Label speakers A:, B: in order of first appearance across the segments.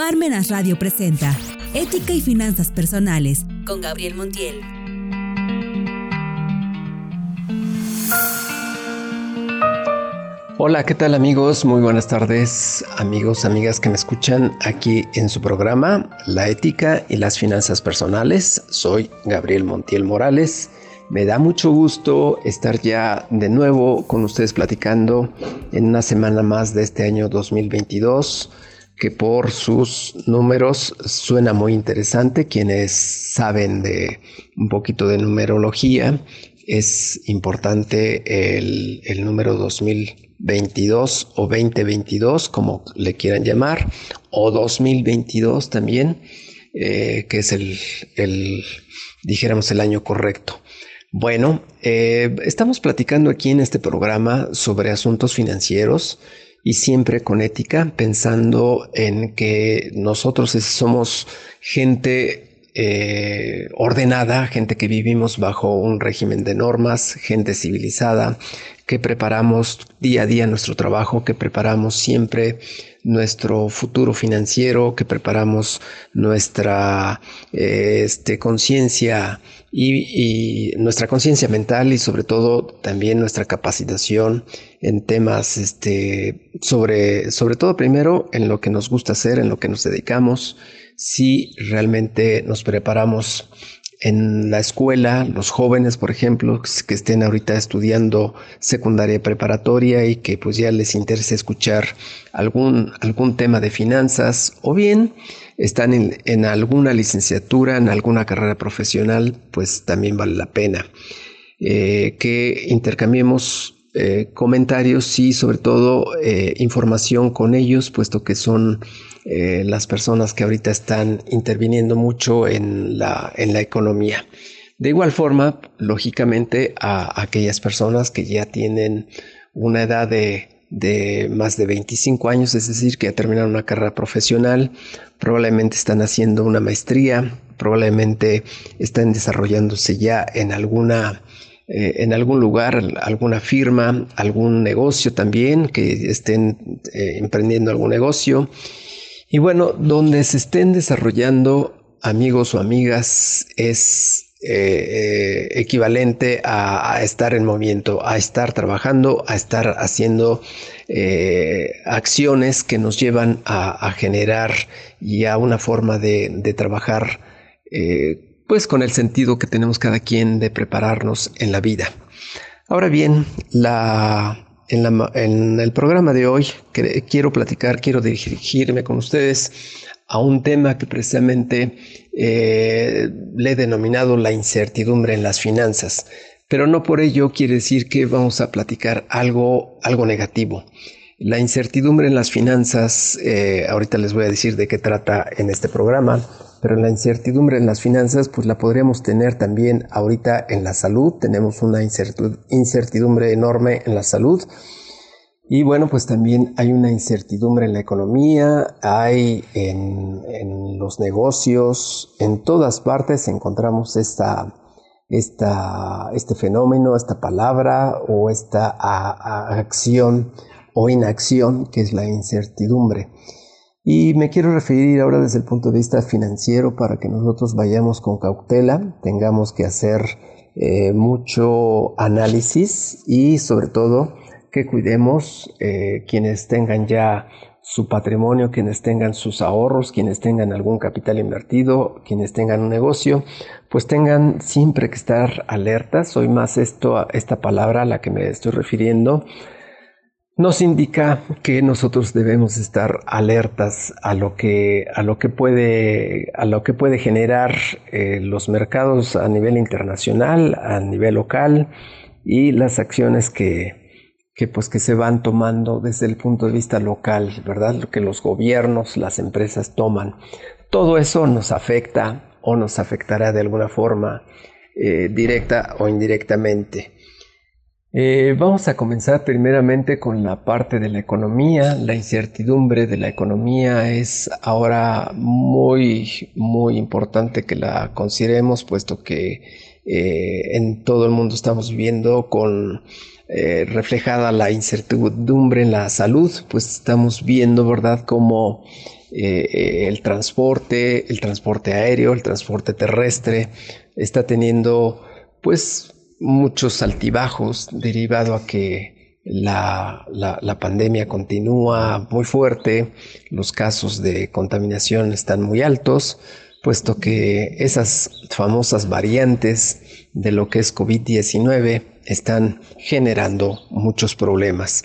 A: Parmenas Radio presenta Ética y Finanzas Personales con Gabriel Montiel.
B: Hola, ¿qué tal amigos? Muy buenas tardes, amigos, amigas que me escuchan aquí en su programa La Ética y las Finanzas Personales. Soy Gabriel Montiel Morales. Me da mucho gusto estar ya de nuevo con ustedes platicando en una semana más de este año 2022 que por sus números suena muy interesante. Quienes saben de un poquito de numerología, es importante el, número 2022 o 2022, como le quieran llamar, o 2022 también, eh, que es el, el, dijéramos, el año correcto. Bueno, eh, estamos platicando aquí en este programa sobre asuntos financieros y siempre con ética, pensando en que nosotros somos gente eh, ordenada, gente que vivimos bajo un régimen de normas, gente civilizada, que preparamos día a día nuestro trabajo, que preparamos siempre nuestro futuro financiero, que preparamos nuestra eh, este, conciencia y, nuestra conciencia mental y sobre todo también nuestra capacitación en temas este, sobre, sobre todo primero en lo que nos gusta hacer, en lo que nos dedicamos, si realmente nos preparamos en la escuela, los jóvenes, por ejemplo, que estén ahorita estudiando secundaria preparatoria y que pues ya les interese escuchar algún, algún tema de finanzas o bien están en, alguna licenciatura, en alguna carrera profesional, pues también vale la pena eh, que intercambiemos eh, comentarios y sobre todo eh, información con ellos, puesto que son eh, las personas que ahorita están interviniendo mucho en la, en la economía. De igual forma, lógicamente, a aquellas personas que ya tienen una edad de, de más de 25 años, es decir, que ya terminaron una carrera profesional, probablemente están haciendo una maestría, probablemente están desarrollándose ya en alguna eh, en algún lugar, alguna firma, algún negocio también, que estén eh, emprendiendo algún negocio. Y bueno, donde se estén desarrollando amigos o amigas es eh, equivalente a, estar en movimiento, a estar trabajando, a estar haciendo acciones que nos llevan a, generar y a una forma de, trabajar pues con el sentido que tenemos cada quien de prepararnos en la vida. Ahora bien, en, el programa de hoy quiero platicar, quiero dirigirme con ustedes a un tema que precisamente eh, le he denominado la incertidumbre en las finanzas. Pero no por ello quiere decir que vamos a platicar algo, algo negativo. La incertidumbre en las finanzas, eh, ahorita les voy a decir de qué trata en este programa, pero la incertidumbre en las finanzas pues la podríamos tener también ahorita en la salud, tenemos una incertidumbre enorme en la salud y bueno pues también hay una incertidumbre en la economía, hay en, los negocios, en todas partes encontramos esta, esta, este fenómeno, esta palabra o esta acción o inacción que es la incertidumbre. Y me quiero referir ahora desde el punto de vista financiero para que nosotros vayamos con cautela, tengamos que hacer eh, mucho análisis y sobre todo que cuidemos eh, quienes tengan ya su patrimonio, quienes tengan sus ahorros, quienes tengan algún capital invertido, quienes tengan un negocio, pues tengan siempre que estar alertas. Hoy más esto, esta palabra a la que me estoy refiriendo, nos indica que nosotros debemos estar alertas a lo que, a lo que, puede, a lo que puede generar eh, los mercados a nivel internacional, a nivel local y las acciones que, que, pues, que se van tomando desde el punto de vista local, ¿verdad? Lo que los gobiernos, las empresas toman. Todo eso nos afecta o nos afectará de alguna forma eh, directa o indirectamente. Eh, vamos a comenzar primeramente con la parte de la economía. La incertidumbre de la economía es ahora muy, muy importante que la consideremos, puesto que eh, en todo el mundo estamos viviendo con eh, reflejada la incertidumbre en la salud, pues estamos viendo, ¿verdad?, cómo eh, el transporte, el transporte aéreo, el transporte terrestre, está teniendo pues muchos altibajos derivado a que la, la, pandemia continúa muy fuerte, los casos de contaminación están muy altos, puesto que esas famosas variantes de lo que es COVID-19 están generando muchos problemas.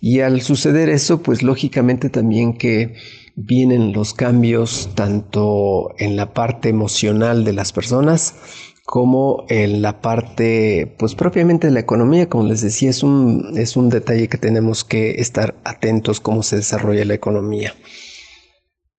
B: Y al suceder eso, pues lógicamente también que vienen los cambios tanto en la parte emocional de las personas como en la parte, pues propiamente de la economía, como les decía, es un, es un detalle que tenemos que estar atentos cómo se desarrolla la economía.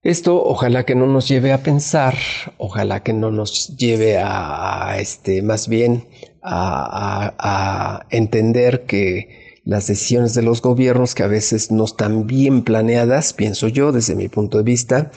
B: Esto ojalá que no nos lleve a pensar, ojalá que no nos lleve a, este, más bien a, entender que las decisiones de los gobiernos, que a veces no están bien planeadas, pienso yo, desde mi punto de vista,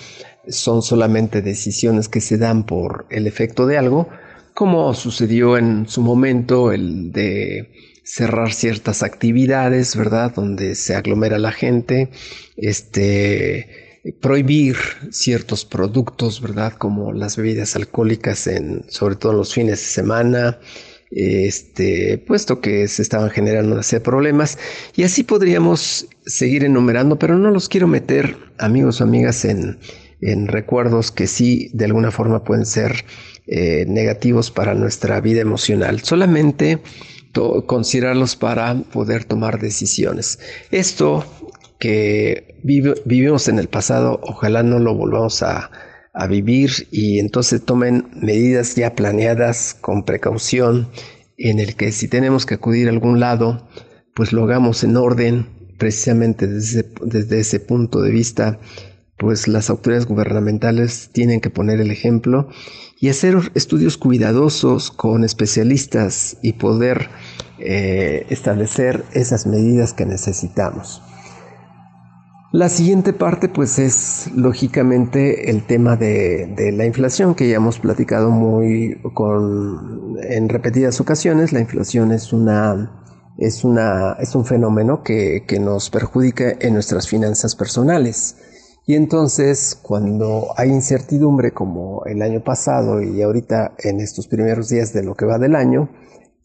B: son solamente decisiones que se dan por el efecto de algo, como sucedió en su momento el de cerrar ciertas actividades, ¿verdad? Donde se aglomera la gente, este prohibir ciertos productos, ¿verdad? Como las bebidas alcohólicas, en, sobre todo en los fines de semana, este, puesto que se estaban generando una serie de problemas. Y así podríamos seguir enumerando, pero no los quiero meter, amigos o amigas, en, recuerdos que sí, de alguna forma pueden ser eh, negativos para nuestra vida emocional. Solamente considerarlos para poder tomar decisiones. Esto que vivimos en el pasado, ojalá no lo volvamos a, vivir y entonces tomen medidas ya planeadas con precaución en el que si tenemos que acudir a algún lado, pues lo hagamos en orden, precisamente desde, desde ese punto de vista, pues las autoridades gubernamentales tienen que poner el ejemplo y hacer estudios cuidadosos con especialistas y poder eh, establecer esas medidas que necesitamos. La siguiente parte pues es lógicamente el tema de, la inflación que ya hemos platicado muy con, en repetidas ocasiones. La inflación es, un fenómeno que nos perjudica en nuestras finanzas personales. Y entonces cuando hay incertidumbre como el año pasado y ahorita en estos primeros días de lo que va del año,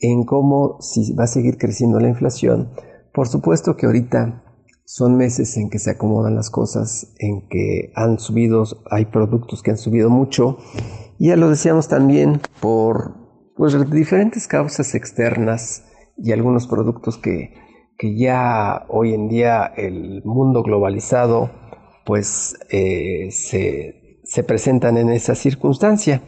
B: en cómo si va a seguir creciendo la inflación, por supuesto que ahorita son meses en que se acomodan las cosas, en que han subido, hay productos que han subido mucho. Ya lo decíamos también por pues, diferentes causas externas y algunos productos que, que ya hoy en día el mundo globalizado pues eh, se, se presentan en esa circunstancia.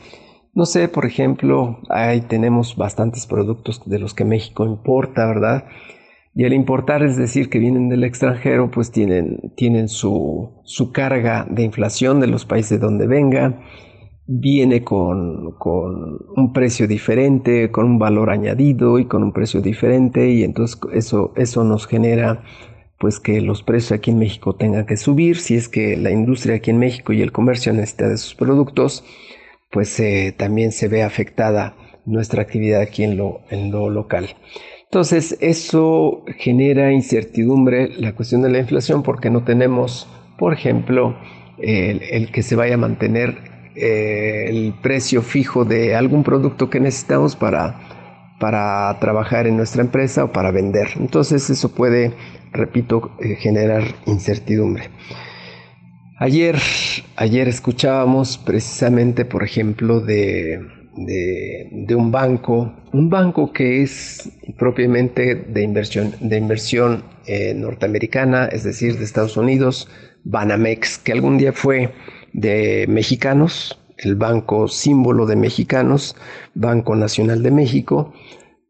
B: No sé, por ejemplo, ahí tenemos bastantes productos de los que México importa, ¿verdad? Y al importar, es decir, que vienen del extranjero, pues tienen, tienen su, su carga de inflación de los países donde venga, viene con, con, un precio diferente, con un valor añadido y con un precio diferente, y entonces eso, eso nos genera pues que los precios aquí en México tengan que subir, si es que la industria aquí en México y el comercio necesita de sus productos, pues eh, también se ve afectada nuestra actividad aquí en lo, local. Entonces, eso genera incertidumbre la cuestión de la inflación porque no tenemos, por ejemplo, el, que se vaya a mantener eh, el precio fijo de algún producto que necesitamos para, para trabajar en nuestra empresa o para vender. Entonces, eso puede, repito, eh, generar incertidumbre. Ayer, ayer escuchábamos precisamente, por ejemplo, de de, un banco, un banco que es propiamente de inversión, de inversión eh, norteamericana, es decir, de Estados Unidos, Banamex, que algún día fue de mexicanos, el banco símbolo de mexicanos, Banco Nacional de México,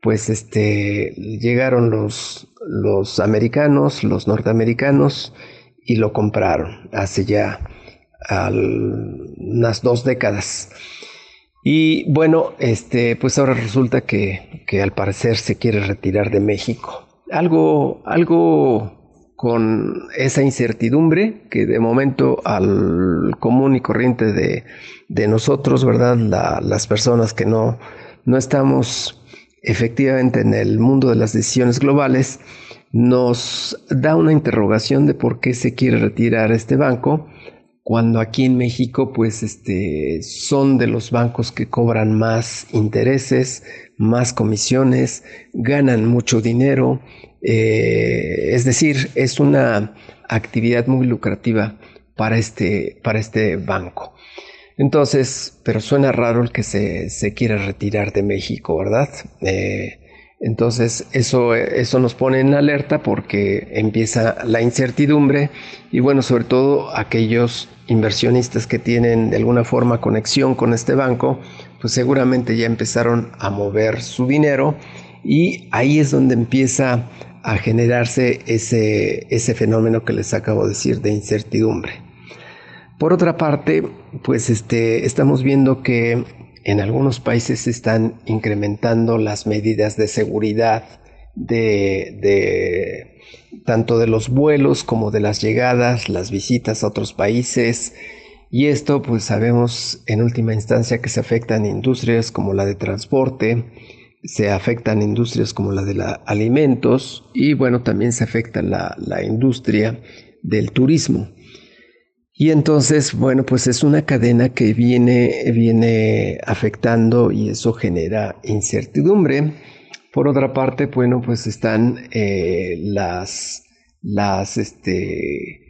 B: pues este, llegaron los, los americanos, los norteamericanos, y lo compraron hace ya unas dos décadas. Y bueno, este, pues ahora resulta que, que, al parecer se quiere retirar de México. Algo, algo con esa incertidumbre que de momento al común y corriente de, de nosotros, ¿verdad? las personas que no, no estamos efectivamente en el mundo de las decisiones globales, nos da una interrogación de por qué se quiere retirar este banco cuando aquí en México pues este, son de los bancos que cobran más intereses, más comisiones, ganan mucho dinero, eh, es decir, es una actividad muy lucrativa para este, para este banco. Entonces, pero suena raro el que se, quiera retirar de México, ¿verdad? Eh, entonces eso, eso nos pone en alerta porque empieza la incertidumbre y bueno, sobre todo aquellos inversionistas que tienen de alguna forma conexión con este banco, pues seguramente ya empezaron a mover su dinero y ahí es donde empieza a generarse ese, ese fenómeno que les acabo de decir de incertidumbre. Por otra parte, pues este, estamos viendo que en algunos países se están incrementando las medidas de seguridad de, tanto de los vuelos como de las llegadas, las visitas a otros países. Y esto pues sabemos en última instancia que se afectan industrias como la de transporte, se afectan industrias como la de la alimentos y bueno también se afecta la, la industria del turismo. Y entonces, bueno, pues es una cadena que viene, viene afectando y eso genera incertidumbre. Por otra parte, bueno, pues están eh, las, las este,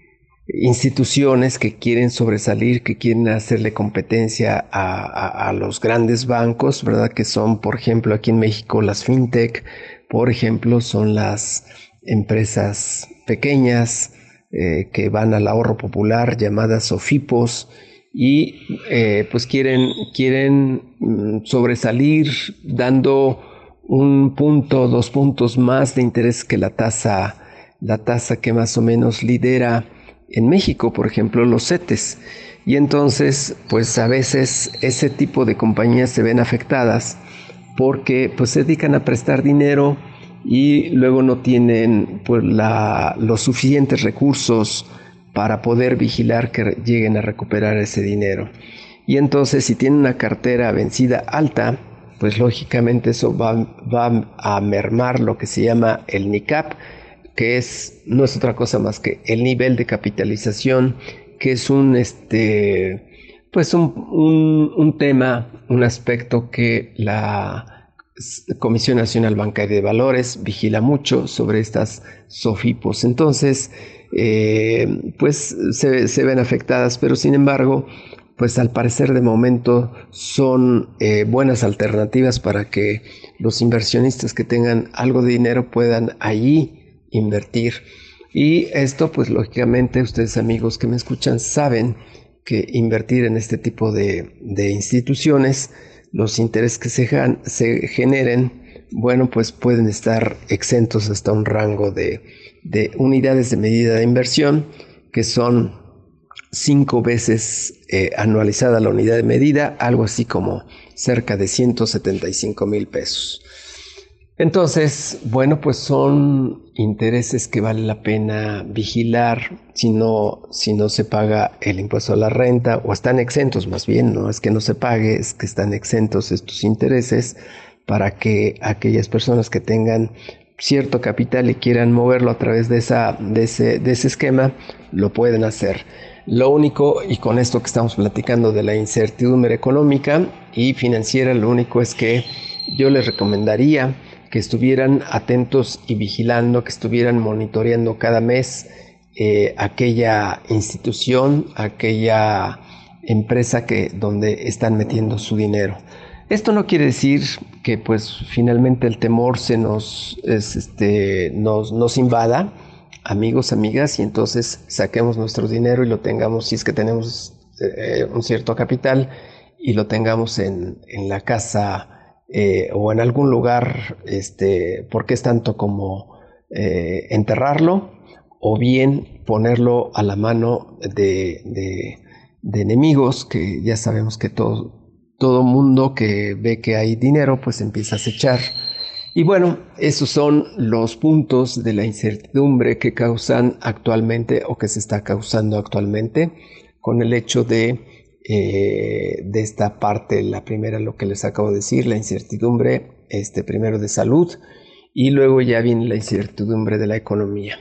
B: instituciones que quieren sobresalir, que quieren hacerle competencia a, a, los grandes bancos, ¿verdad? Que son, por ejemplo, aquí en México las fintech, por ejemplo, son las empresas pequeñas, eh, que van al ahorro popular llamadas SOFIPOS y eh, pues quieren, quieren mm, sobresalir dando un punto, dos puntos más de interés que la tasa, la tasa que más o menos lidera en México, por ejemplo, los CETES. Y entonces, pues a veces ese tipo de compañías se ven afectadas porque pues se dedican a prestar dinero y luego no tienen pues, los suficientes recursos para poder vigilar que lleguen a recuperar ese dinero. Y entonces si tienen una cartera vencida alta, pues lógicamente eso va, a mermar lo que se llama el NICAP, que es, no es otra cosa más que el nivel de capitalización, que es un, este, pues un tema, un aspecto que la Comisión Nacional Bancaria de Valores vigila mucho sobre estas SOFIPOS. Entonces, eh, pues se, ven afectadas, pero sin embargo, pues al parecer de momento son eh, buenas alternativas para que los inversionistas que tengan algo de dinero puedan allí invertir. Y esto, pues lógicamente, ustedes amigos que me escuchan saben que invertir en este tipo de, de instituciones los intereses que se, generen, bueno, pues pueden estar exentos hasta un rango de, unidades de medida de inversión, que son cinco veces eh, anualizada la unidad de medida, algo así como cerca de 175 mil pesos. Entonces, bueno, pues son intereses que vale la pena vigilar si no, si no se paga el impuesto a la renta o están exentos más bien, no es que no se pague, es que están exentos estos intereses para que aquellas personas que tengan cierto capital y quieran moverlo a través de, esa, de, ese, de ese esquema, lo pueden hacer. Lo único, y con esto que estamos platicando de la incertidumbre económica y financiera, lo único es que yo les recomendaría que estuvieran atentos y vigilando, que estuvieran monitoreando cada mes eh, aquella institución, aquella empresa que, donde están metiendo su dinero. Esto no quiere decir que pues finalmente el temor se nos, este, nos, nos invada, amigos, amigas, y entonces saquemos nuestro dinero y lo tengamos, si es que tenemos eh, un cierto capital, y lo tengamos en, en la casa eh, o en algún lugar, este, porque es tanto como eh, enterrarlo o bien ponerlo a la mano de, enemigos que ya sabemos que todo, todo mundo que ve que hay dinero pues empieza a acechar. Y bueno, esos son los puntos de la incertidumbre que causan actualmente o que se está causando actualmente con el hecho de eh, de esta parte, la primera, lo que les acabo de decir, la incertidumbre, este, primero de salud, y luego ya viene la incertidumbre de la economía.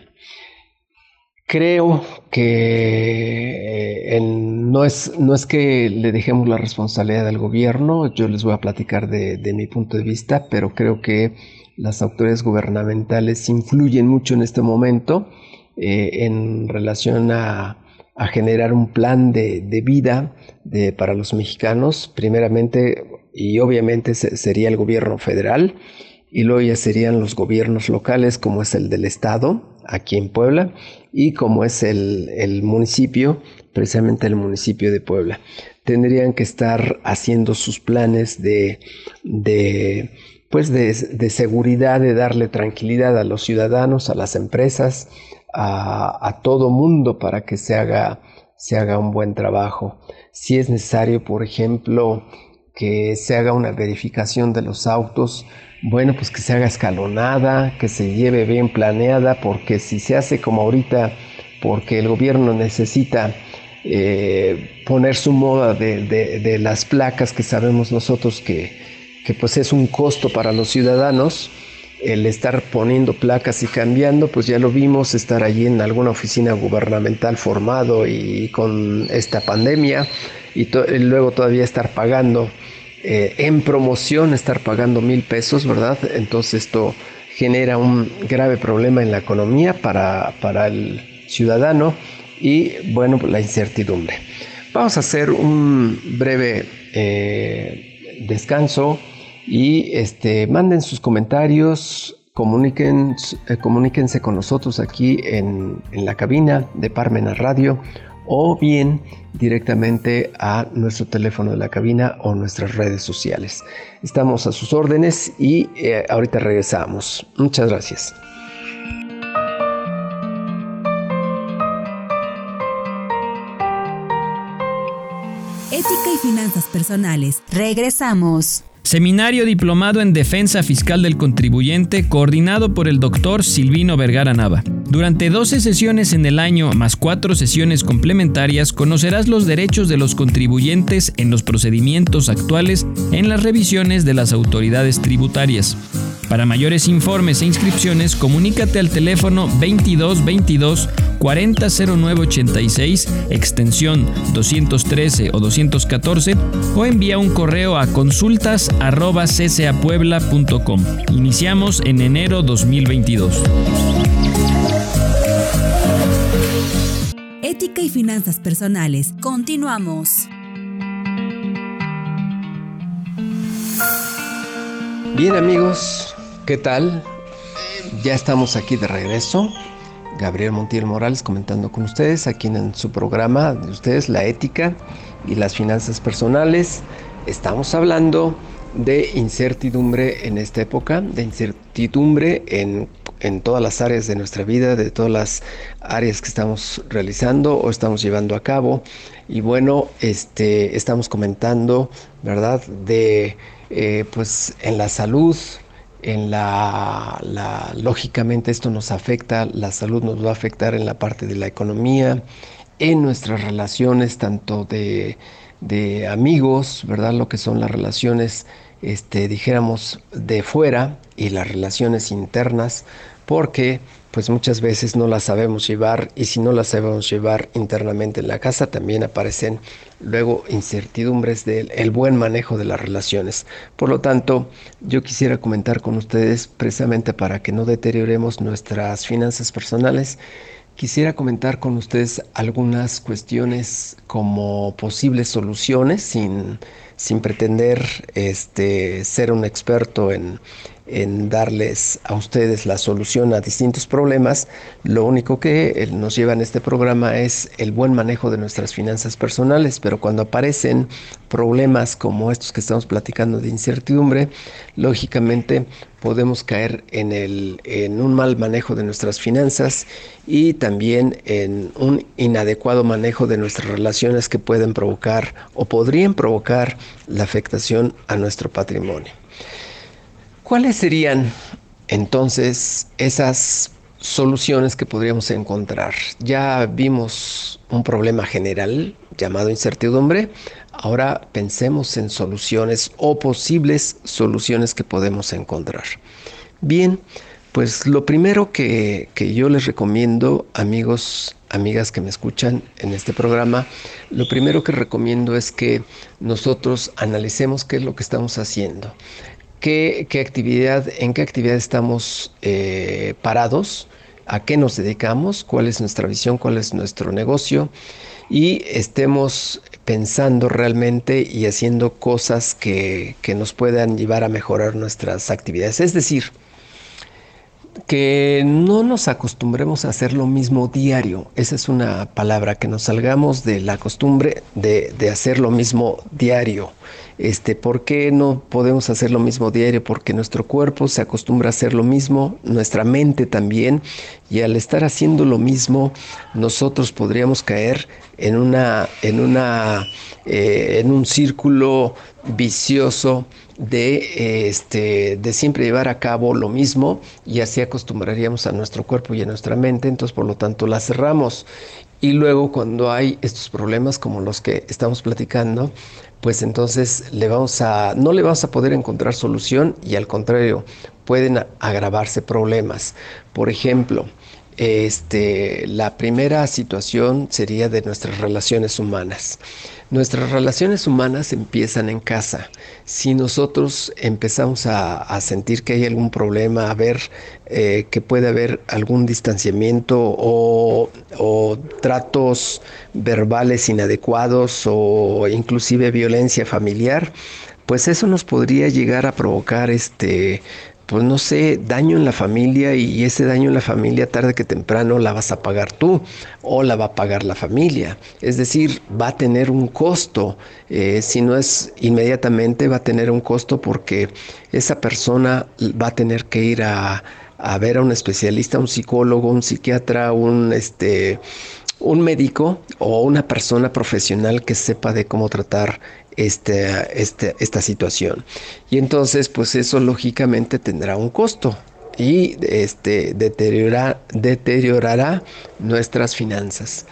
B: Creo que eh, no, es, no es que le dejemos la responsabilidad al gobierno, yo les voy a platicar de, mi punto de vista, pero creo que las autoridades gubernamentales influyen mucho en este momento eh, en relación a, generar un plan de, vida de, para los mexicanos, primeramente y obviamente sería el gobierno federal y luego ya serían los gobiernos locales como es el del estado aquí en Puebla y como es el, municipio, precisamente el municipio de Puebla. Tendrían que estar haciendo sus planes de, de pues de, seguridad, de darle tranquilidad a los ciudadanos, a las empresas, a, todo mundo para que se haga, se haga un buen trabajo. Si es necesario, por ejemplo, que se haga una verificación de los autos, bueno, pues que se haga escalonada, que se lleve bien planeada, porque si se hace como ahorita, porque el gobierno necesita eh, poner su moda de, las placas que sabemos nosotros que, que pues es un costo para los ciudadanos, el estar poniendo placas y cambiando, pues ya lo vimos, estar allí en alguna oficina gubernamental formado y con esta pandemia y, luego todavía estar pagando eh, en promoción estar pagando mil pesos, ¿verdad? Entonces esto genera un grave problema en la economía para, el ciudadano y, bueno, la incertidumbre. Vamos a hacer un breve eh, descanso y este, manden sus comentarios, eh, comuníquense con nosotros aquí en, la cabina de Parmena Radio o bien directamente a nuestro teléfono de la cabina o nuestras redes sociales. Estamos a sus órdenes y eh, ahorita regresamos. Muchas gracias.
A: Ética y finanzas personales. Regresamos.
C: Seminario Diplomado en Defensa Fiscal del Contribuyente coordinado por el doctor Silvino Vergara Nava. Durante 12 sesiones en el año más 4 sesiones complementarias conocerás los derechos de los contribuyentes en los procedimientos actuales en las revisiones de las autoridades tributarias. Para mayores informes e inscripciones, comunícate al teléfono 2222 400986, extensión 213 o 214, o envía un correo a consultas Iniciamos en enero 2022.
A: Ética y finanzas personales. Continuamos.
B: Bien amigos, ¿qué tal? Ya estamos aquí de regreso. Gabriel Montiel Morales comentando con ustedes aquí en su programa de ustedes, la ética y las finanzas personales. Estamos hablando de incertidumbre en esta época, de incertidumbre en, en, todas las áreas de nuestra vida, de todas las áreas que estamos realizando o estamos llevando a cabo. Y bueno, este, estamos comentando, ¿verdad? De, eh, pues, en la salud, en la, la, lógicamente esto nos afecta, la salud nos va a afectar en la parte de la economía, en nuestras relaciones, tanto de, de amigos, ¿verdad? Lo que son las relaciones este, dijéramos, de fuera y las relaciones internas, porque pues muchas veces no las sabemos llevar y si no las sabemos llevar internamente en la casa también aparecen luego incertidumbres del buen manejo de las relaciones. Por lo tanto, yo quisiera comentar con ustedes precisamente para que no deterioremos nuestras finanzas personales, quisiera comentar con ustedes algunas cuestiones como posibles soluciones sin sin pretender este, ser un experto en, en darles a ustedes la solución a distintos problemas. Lo único que eh, nos lleva en este programa es el buen manejo de nuestras finanzas personales, pero cuando aparecen problemas como estos que estamos platicando de incertidumbre, lógicamente podemos caer en, el, en un mal manejo de nuestras finanzas y también en un inadecuado manejo de nuestras relaciones que pueden provocar o podrían provocar la afectación a nuestro patrimonio. ¿Cuáles serían entonces esas soluciones que podríamos encontrar? Ya vimos un problema general llamado incertidumbre. Ahora pensemos en soluciones o posibles soluciones que podemos encontrar. Bien, Pues lo primero que, yo les recomiendo, amigos, amigas que me escuchan en este programa, lo primero que recomiendo es que nosotros analicemos qué es lo que estamos haciendo, qué, actividad, en qué actividad estamos eh, parados, a qué nos dedicamos, cuál es nuestra visión, cuál es nuestro negocio y estemos pensando realmente y haciendo cosas que, que nos puedan llevar a mejorar nuestras actividades. Es decir, que no nos acostumbremos a hacer lo mismo diario. Esa es una palabra, que nos salgamos de la costumbre de, hacer lo mismo diario. Este, ¿Por qué no podemos hacer lo mismo diario? Porque nuestro cuerpo se acostumbra a hacer lo mismo, nuestra mente también, y al estar haciendo lo mismo, nosotros podríamos caer en, una, en, una, eh, en un círculo vicioso de, este, de siempre llevar a cabo lo mismo y así acostumbraríamos a nuestro cuerpo y a nuestra mente, entonces por lo tanto la cerramos. Y luego cuando hay estos problemas como los que estamos platicando, pues entonces le vamos a, no le vamos a poder encontrar solución y al contrario, pueden agravarse problemas. Por ejemplo, este, la primera situación sería de nuestras relaciones humanas. Nuestras relaciones humanas empiezan en casa. Si nosotros empezamos a, sentir que hay algún problema, a ver eh, que puede haber algún distanciamiento o, o, tratos verbales inadecuados o inclusive violencia familiar, pues eso nos podría llegar a provocar este pues no sé, daño en la familia y ese daño en la familia tarde que temprano la vas a pagar tú o la va a pagar la familia. Es decir, va a tener un costo. Eh, si no es inmediatamente, va a tener un costo porque esa persona va a tener que ir a, a ver a un especialista, un psicólogo, un psiquiatra, un este un médico o una persona profesional que sepa de cómo tratar este, este, esta situación. Y entonces, pues eso lógicamente tendrá un costo y este, deteriorará nuestras finanzas.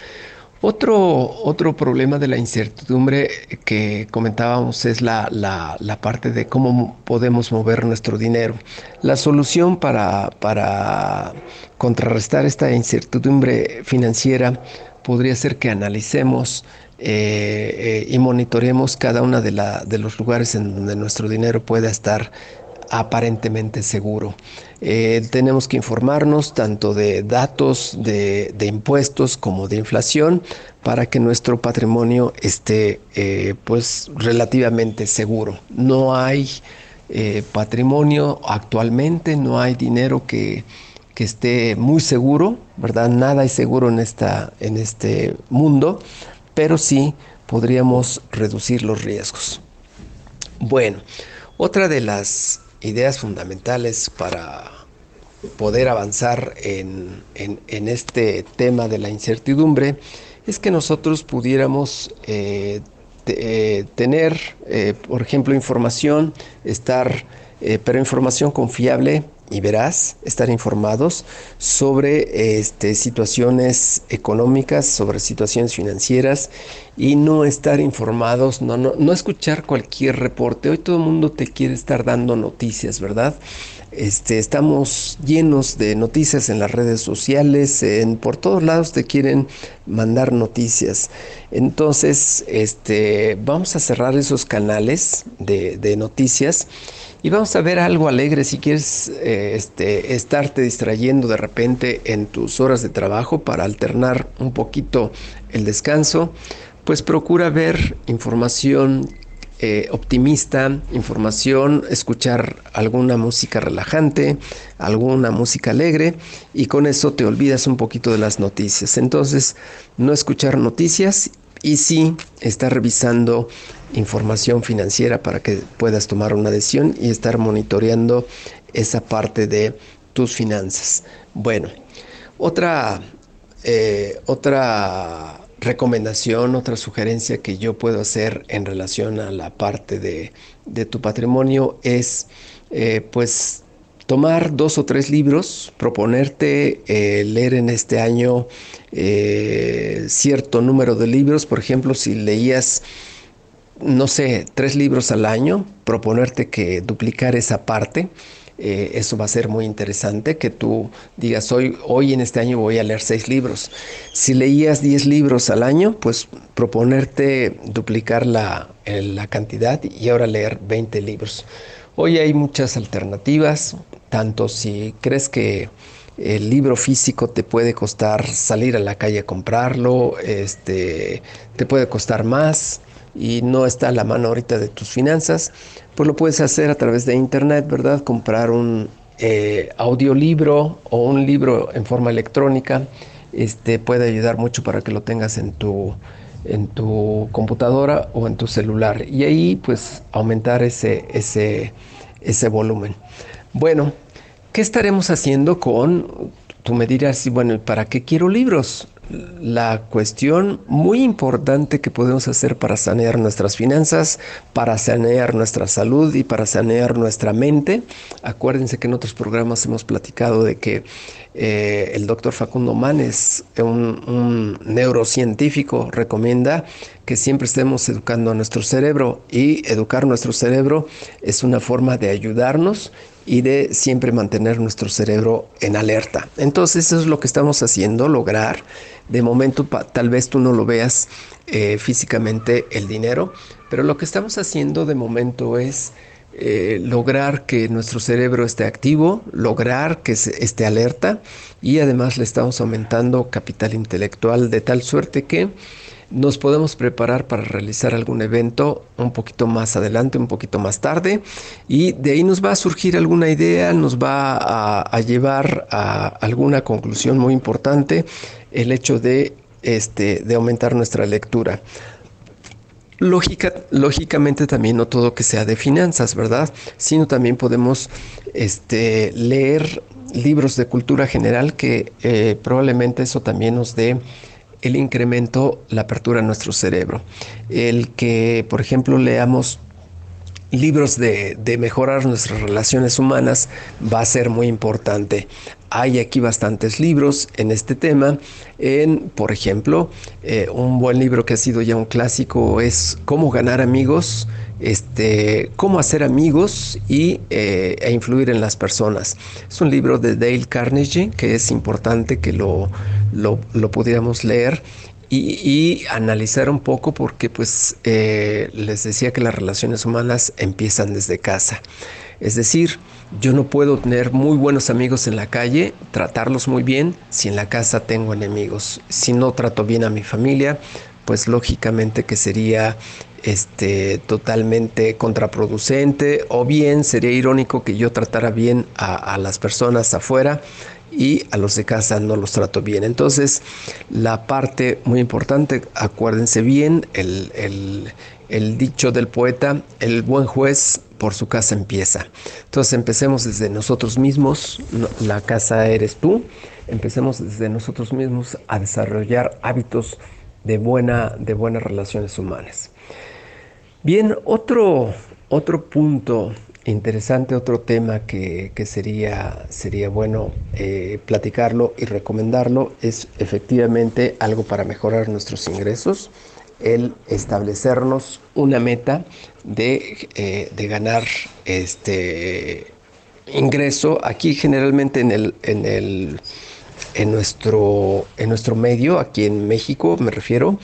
B: Otro, otro problema de la incertidumbre que comentábamos es la, la, parte de cómo podemos mover nuestro dinero. La solución para, para contrarrestar esta incertidumbre financiera podría ser que analicemos eh, eh, y monitoreemos cada uno de, de los lugares en donde nuestro dinero pueda estar aparentemente seguro. Eh, tenemos que informarnos tanto de datos de, impuestos como de inflación para que nuestro patrimonio esté pues relativamente seguro. No hay patrimonio actualmente, no hay dinero que, que, esté muy seguro, ¿verdad? Nada es seguro en, esta, en este mundo pero sí podríamos reducir los riesgos. Bueno, otra de las ideas fundamentales para poder avanzar en, este tema de la incertidumbre es que nosotros pudiéramos eh, eh, tener, eh, por ejemplo, información, estar, pero información confiable y verás, estar informados sobre este, situaciones económicas, sobre situaciones financieras y no estar informados, no, no, no escuchar cualquier reporte. Hoy todo el mundo te quiere estar dando noticias, ¿verdad? Este, estamos llenos de noticias en las redes sociales, en, por todos lados te quieren mandar noticias. Entonces, este, vamos a cerrar esos canales de, de noticias y vamos a ver algo alegre si quieres eh, este, estarte distrayendo de repente en tus horas de trabajo para alternar un poquito el descanso, pues procura ver información eh, optimista, información, escuchar alguna música relajante, alguna música alegre y con eso te olvidas un poquito de las noticias. Entonces, no escuchar noticias y sí estar revisando información financiera para que puedas tomar una decisión y estar monitoreando esa parte de tus finanzas. Bueno, otra, eh, otra recomendación, otra sugerencia que yo puedo hacer en relación a la parte de, tu patrimonio es eh, pues tomar dos o tres libros, proponerte eh, leer en este año cierto número de libros, por ejemplo, si leías no sé, tres libros al año, proponerte que duplicar esa parte, eh, eso va a ser muy interesante, que tú digas, hoy, hoy en este año voy a leer seis libros. Si leías 10 libros al año, pues proponerte duplicar la, la cantidad y ahora leer 20 libros. Hoy hay muchas alternativas, tanto si crees que el libro físico te puede costar salir a la calle a comprarlo, este, te puede costar más y no está a la mano ahorita de tus finanzas, pues lo puedes hacer a través de internet, ¿verdad? Comprar un eh, audiolibro o un libro en forma electrónica, este, puede ayudar mucho para que lo tengas en tu, en tu computadora o en tu celular y ahí pues aumentar ese, ese, ese volumen. Bueno, ¿Qué estaremos haciendo con, tú me dirás, bueno, ¿para qué quiero libros? La cuestión muy importante que podemos hacer para sanear nuestras finanzas, para sanear nuestra salud y para sanear nuestra mente. Acuérdense que en otros programas hemos platicado de que eh, el doctor Facundo Manes, un, un neurocientífico, recomienda que siempre estemos educando a nuestro cerebro y educar nuestro cerebro es una forma de ayudarnos y de siempre mantener nuestro cerebro en alerta. Entonces eso es lo que estamos haciendo, lograr. De momento tal vez tú no lo veas eh, físicamente el dinero, pero lo que estamos haciendo de momento es eh, lograr que nuestro cerebro esté activo, lograr que esté alerta y además le estamos aumentando capital intelectual de tal suerte que nos podemos preparar para realizar algún evento un poquito más adelante, un poquito más tarde, y de ahí nos va a surgir alguna idea, nos va a, llevar a alguna conclusión muy importante el hecho de, este, de aumentar nuestra lectura. Lógica, lógicamente también no todo que sea de finanzas, ¿verdad? Sino también podemos este, leer libros de cultura general que eh, probablemente eso también nos dé el incremento, la apertura de nuestro cerebro. El que, por ejemplo, leamos libros de, mejorar nuestras relaciones humanas va a ser muy importante. Hay aquí bastantes libros en este tema. En, por ejemplo, eh, un buen libro que ha sido ya un clásico es Cómo ganar amigos este, cómo hacer amigos y, eh, e influir en las personas. Es un libro de Dale Carnegie que es importante que lo, lo, pudiéramos leer y, analizar un poco porque pues eh, les decía que las relaciones humanas empiezan desde casa. Es decir, yo no puedo tener muy buenos amigos en la calle, tratarlos muy bien, si en la casa tengo enemigos. Si no trato bien a mi familia, pues lógicamente que sería este, totalmente contraproducente o bien sería irónico que yo tratara bien a, las personas afuera y a los de casa no los trato bien. Entonces, la parte muy importante, acuérdense bien, el, el, dicho del poeta, el buen juez por su casa empieza. Entonces, empecemos desde nosotros mismos, la casa eres tú, empecemos desde nosotros mismos a desarrollar hábitos de, buena, de buenas relaciones humanas. Bien, otro, otro punto interesante, otro tema que, sería, sería bueno eh, platicarlo y recomendarlo es efectivamente algo para mejorar nuestros ingresos, el establecernos una meta de, eh, ganar este ingreso aquí generalmente en el, en el en nuestro, en nuestro medio, aquí en México me refiero,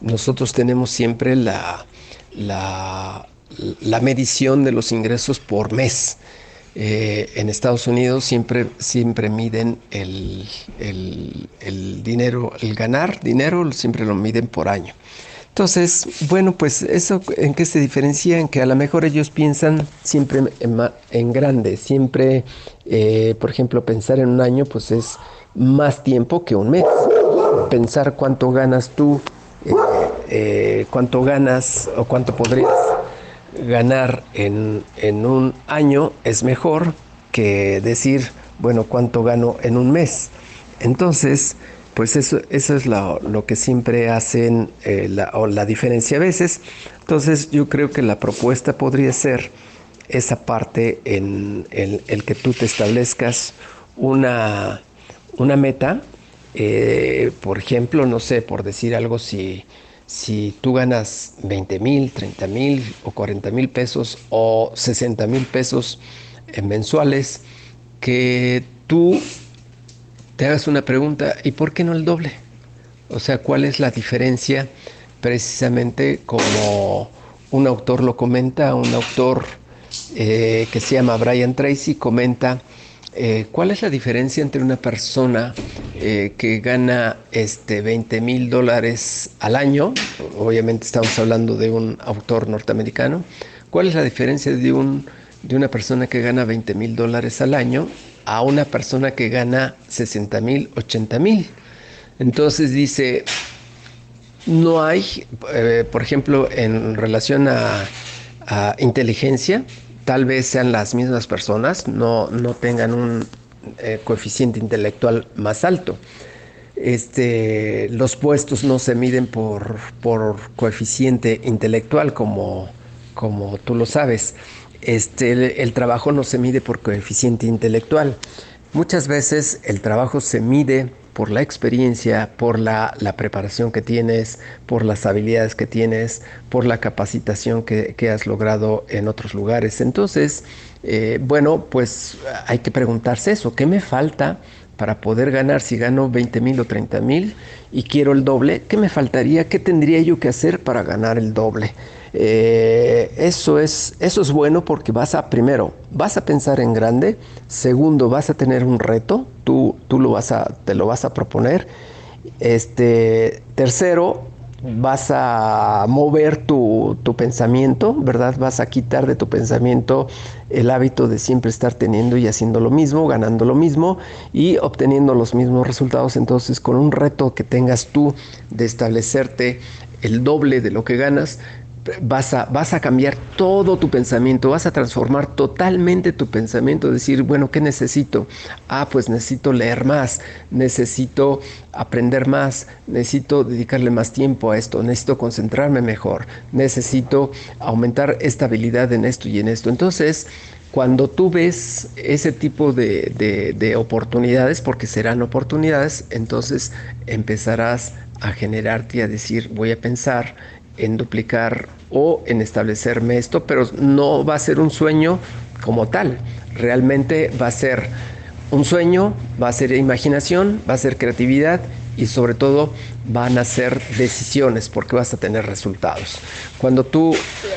B: nosotros tenemos siempre la, la, medición de los ingresos por mes. Eh, en Estados Unidos siempre, siempre miden el, dinero, el ganar dinero, siempre lo miden por año. Entonces, bueno, pues eso en qué se diferencia, en que a lo mejor ellos piensan siempre en, grande, siempre, eh, por ejemplo, pensar en un año, pues es más tiempo que un mes. Pensar cuánto ganas tú eh, eh, cuánto ganas o cuánto podrías ganar en, un año es mejor que decir, bueno, cuánto gano en un mes. Entonces, pues eso, es lo, que siempre hacen eh, la, o la diferencia a veces. Entonces yo creo que la propuesta podría ser esa parte en, el que tú te establezcas una, una meta eh, por ejemplo, no sé, por decir algo, si, si tú ganas 20 mil, 30 mil o 40 mil pesos o 60 mil pesos mensuales, que tú te hagas una pregunta, ¿y por qué no el doble? O sea, ¿cuál es la diferencia? Precisamente como un autor lo comenta, un autor eh, que se llama Brian Tracy comenta eh, cuál es la diferencia entre una persona eh, que gana este, 20 mil dólares al año, obviamente estamos hablando de un autor norteamericano, cuál es la diferencia de, un, de una persona que gana 20 mil dólares al año a una persona que gana 60 mil, 80 mil. Entonces dice, no hay, eh, por ejemplo, en relación a, inteligencia, tal vez sean las mismas personas, no, no tengan un eh, coeficiente intelectual más alto. Este, los puestos no se miden por, por coeficiente intelectual como, como tú lo sabes. Este, el, trabajo no se mide por coeficiente intelectual. Muchas veces el trabajo se mide por la experiencia, por la, preparación que tienes, por las habilidades que tienes, por la capacitación que, has logrado en otros lugares. Entonces, eh, bueno, pues hay que preguntarse eso, ¿qué me falta para poder ganar si gano 20 mil o 30 mil y quiero el doble? ¿Qué me faltaría? ¿Qué tendría yo que hacer para ganar el doble? Eh, eso, es, eso es bueno porque vas a, primero, vas a pensar en grande, segundo, vas a tener un reto, tú, tú lo vas a, te lo vas a proponer, este, tercero, vas a mover tu, tu, pensamiento, ¿verdad? Vas a quitar de tu pensamiento el hábito de siempre estar teniendo y haciendo lo mismo, ganando lo mismo y obteniendo los mismos resultados. Entonces, con un reto que tengas tú de establecerte el doble de lo que ganas, vas a, vas a cambiar todo tu pensamiento, vas a transformar totalmente tu pensamiento, decir, bueno, ¿qué necesito? Ah, pues necesito leer más, necesito aprender más, necesito dedicarle más tiempo a esto, necesito concentrarme mejor, necesito aumentar esta habilidad en esto y en esto. Entonces, cuando tú ves ese tipo de, de oportunidades, porque serán oportunidades, entonces empezarás a generarte y a decir, voy a pensar en duplicar o en establecerme esto, pero no va a ser un sueño como tal. Realmente va a ser un sueño, va a ser imaginación, va a ser creatividad y sobre todo van a ser decisiones porque vas a tener resultados. Cuando tú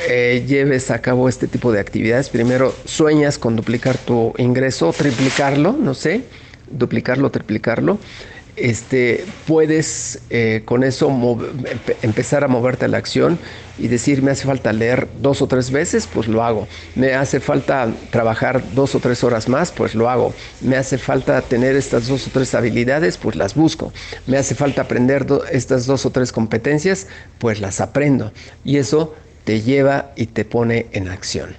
B: eh, lleves a cabo este tipo de actividades, primero sueñas con duplicar tu ingreso, triplicarlo, no sé, duplicarlo, triplicarlo este, puedes eh, con eso empezar a moverte a la acción y decir, me hace falta leer dos o tres veces, pues lo hago. Me hace falta trabajar dos o tres horas más, pues lo hago. Me hace falta tener estas dos o tres habilidades, pues las busco. Me hace falta aprender estas dos o tres competencias, pues las aprendo. Y eso te lleva y te pone en acción.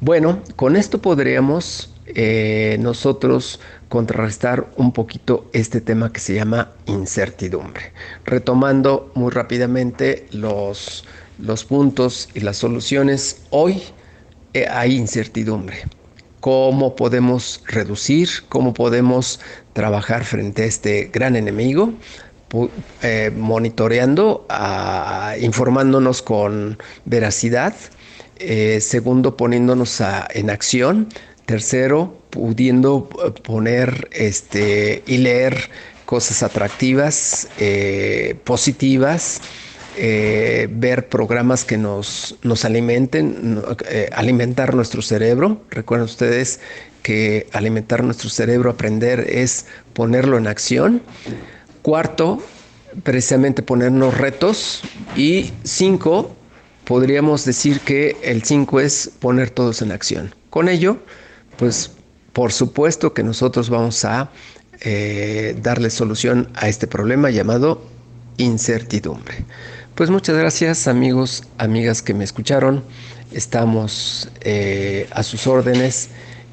B: Bueno, con esto podríamos eh, nosotros contrarrestar un poquito este tema que se llama incertidumbre. Retomando muy rápidamente los, los puntos y las soluciones, hoy eh, hay incertidumbre. ¿Cómo podemos reducir? ¿Cómo podemos trabajar frente a este gran enemigo? Eh, monitoreando, informándonos con veracidad. Eh, segundo, poniéndonos en acción. Tercero, pudiendo eh, poner este, y leer cosas atractivas, eh, positivas, eh, ver programas que nos, nos alimenten, alimentar nuestro cerebro. Recuerden ustedes que alimentar nuestro cerebro, aprender, es ponerlo en acción. Cuarto, precisamente ponernos retos. Y cinco, podríamos decir que el cinco es poner todos en acción. Con ello, pues por supuesto que nosotros vamos a eh, darle solución a este problema llamado incertidumbre. Pues muchas gracias amigos, amigas que me escucharon. Estamos eh, a sus órdenes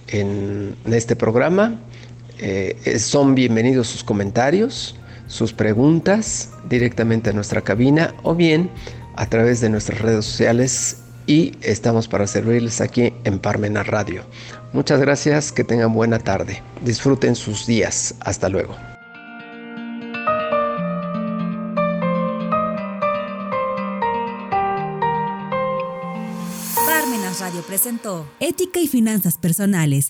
B: en, este programa. Eh, son bienvenidos sus comentarios, sus preguntas directamente a nuestra cabina o bien a través de nuestras redes sociales y estamos para servirles aquí en Parmena Radio. Muchas gracias, que tengan buena tarde. Disfruten sus días. Hasta luego.
A: Parmenas Radio presentó Ética y Finanzas Personales